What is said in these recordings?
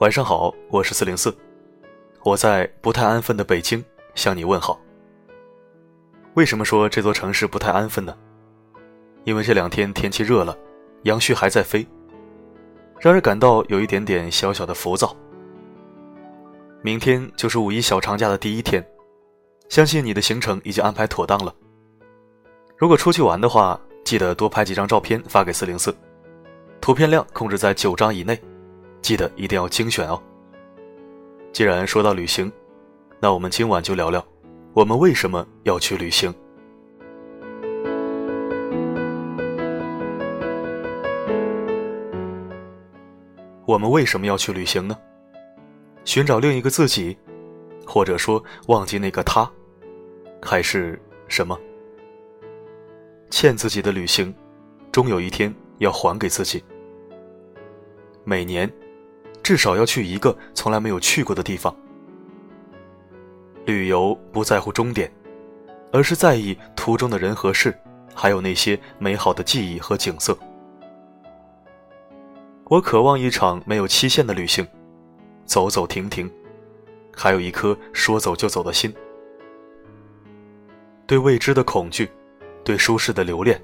晚上好，我是四零四，我在不太安分的北京向你问好。为什么说这座城市不太安分呢？因为这两天天气热了，杨絮还在飞，让人感到有一点点小小的浮躁。明天就是五一小长假的第一天，相信你的行程已经安排妥当了。如果出去玩的话，记得多拍几张照片发给四零四，图片量控制在九张以内。记得一定要精选哦。既然说到旅行，那我们今晚就聊聊，我们为什么要去旅行？我们为什么要去旅行呢？寻找另一个自己，或者说忘记那个他，还是什么？欠自己的旅行，终有一天要还给自己。每年。至少要去一个从来没有去过的地方。旅游不在乎终点，而是在意途中的人和事，还有那些美好的记忆和景色。我渴望一场没有期限的旅行，走走停停，还有一颗说走就走的心。对未知的恐惧，对舒适的留恋，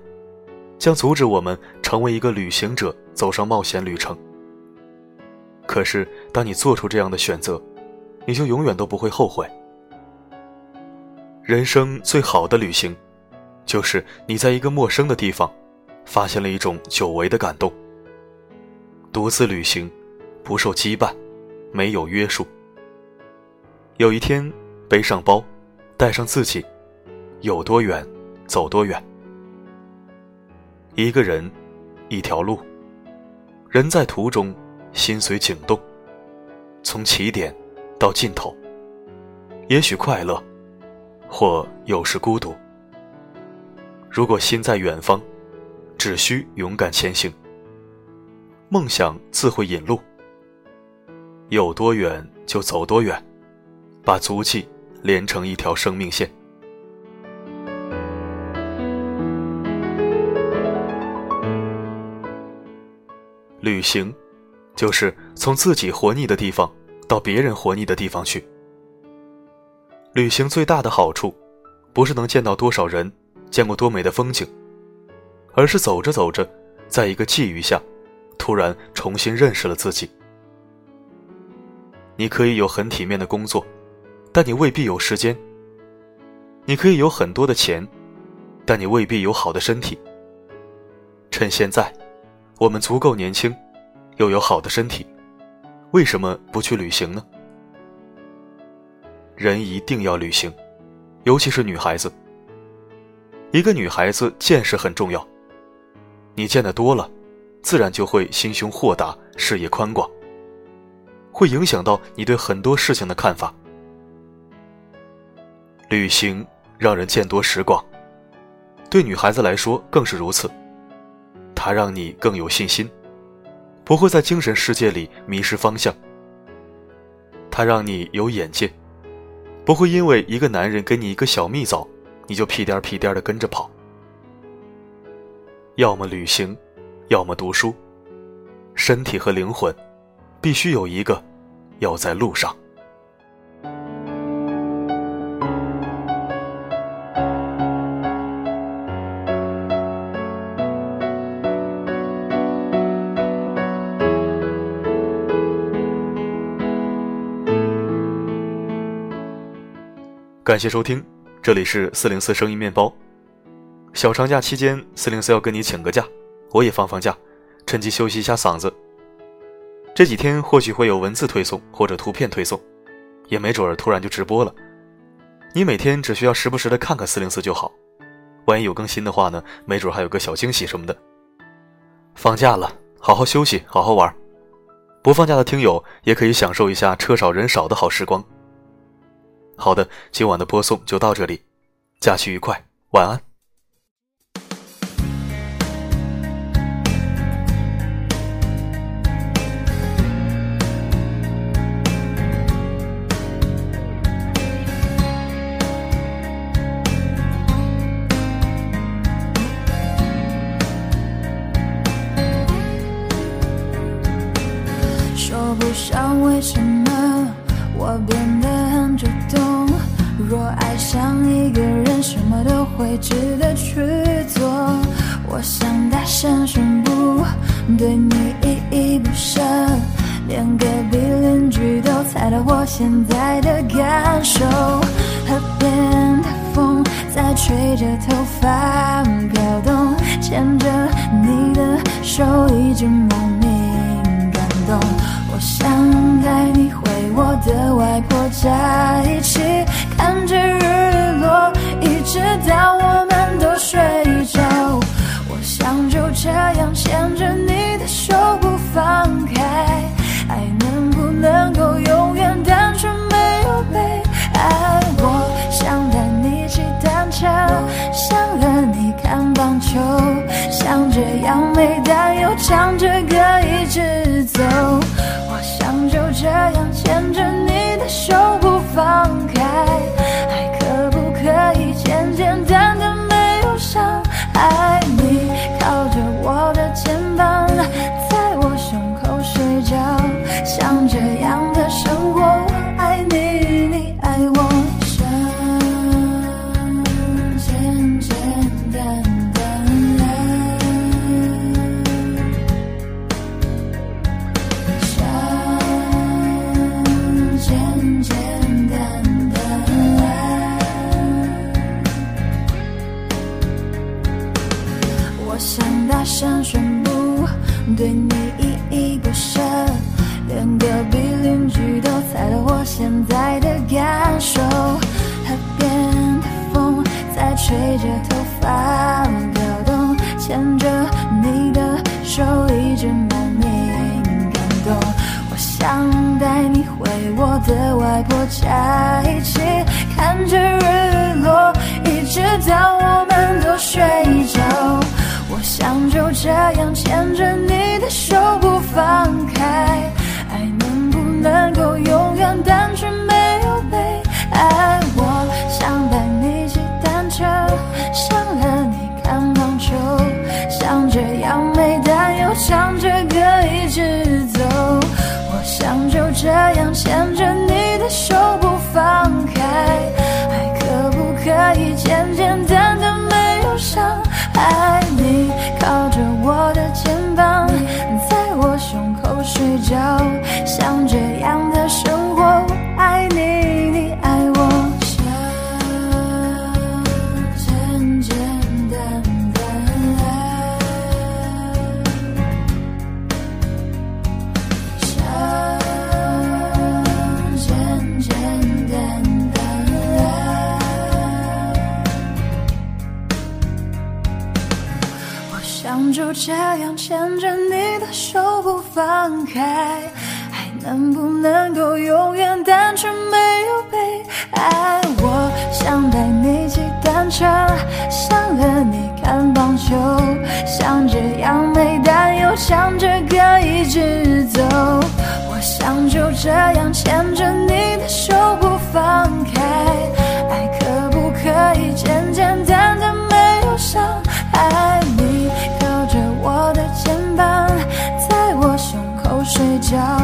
将阻止我们成为一个旅行者，走上冒险旅程。可是，当你做出这样的选择，你就永远都不会后悔。人生最好的旅行，就是你在一个陌生的地方，发现了一种久违的感动。独自旅行，不受羁绊，没有约束。有一天，背上包，带上自己，有多远，走多远。一个人，一条路，人在途中。心随景动，从起点到尽头，也许快乐，或有时孤独。如果心在远方，只需勇敢前行，梦想自会引路。有多远就走多远，把足迹连成一条生命线。旅行。就是从自己活腻的地方到别人活腻的地方去。旅行最大的好处，不是能见到多少人，见过多美的风景，而是走着走着，在一个际遇下，突然重新认识了自己。你可以有很体面的工作，但你未必有时间；你可以有很多的钱，但你未必有好的身体。趁现在，我们足够年轻。又有好的身体，为什么不去旅行呢？人一定要旅行，尤其是女孩子。一个女孩子见识很重要，你见得多了，自然就会心胸豁达，视野宽广，会影响到你对很多事情的看法。旅行让人见多识广，对女孩子来说更是如此，它让你更有信心。不会在精神世界里迷失方向。它让你有眼界，不会因为一个男人给你一个小蜜枣，你就屁颠屁颠的跟着跑。要么旅行，要么读书，身体和灵魂，必须有一个，要在路上。感谢收听，这里是四零四声音面包。小长假期间，四零四要跟你请个假，我也放放假，趁机休息一下嗓子。这几天或许会有文字推送或者图片推送，也没准儿突然就直播了。你每天只需要时不时的看看四零四就好，万一有更新的话呢，没准还有个小惊喜什么的。放假了，好好休息，好好玩。不放假的听友也可以享受一下车少人少的好时光。好的，今晚的播送就到这里，假期愉快，晚安。说不。上为什么爱上一个人，什么都会值得去做。我想大声宣布，对你依依不舍，连隔壁邻居都猜到我现在的感受。河边的风在吹着头发飘动，牵着你的手，一直莫名感动。我想带你回我的外婆家，一起看着日落，一直到我们都睡着。我想就这样牵着你的手不放开，爱能不能够永远单纯没有被爱？我想带你骑单车，想和你看棒球，想这样没担忧，唱着歌一直走。就这样牵着你的手不放开，对你依依不舍，连隔壁邻居都猜到我现在的感受。河边的风在吹着头发飘动，牵着你的手，一直莫名感动。我想带你回我的外婆家，一起看着日这样牵着你的手不放开，还能不能够永远单纯没有悲哀？我想带你骑单车，想和你看棒球，像这样没担忧，唱着歌一直走。我想就这样牵着你 혼자.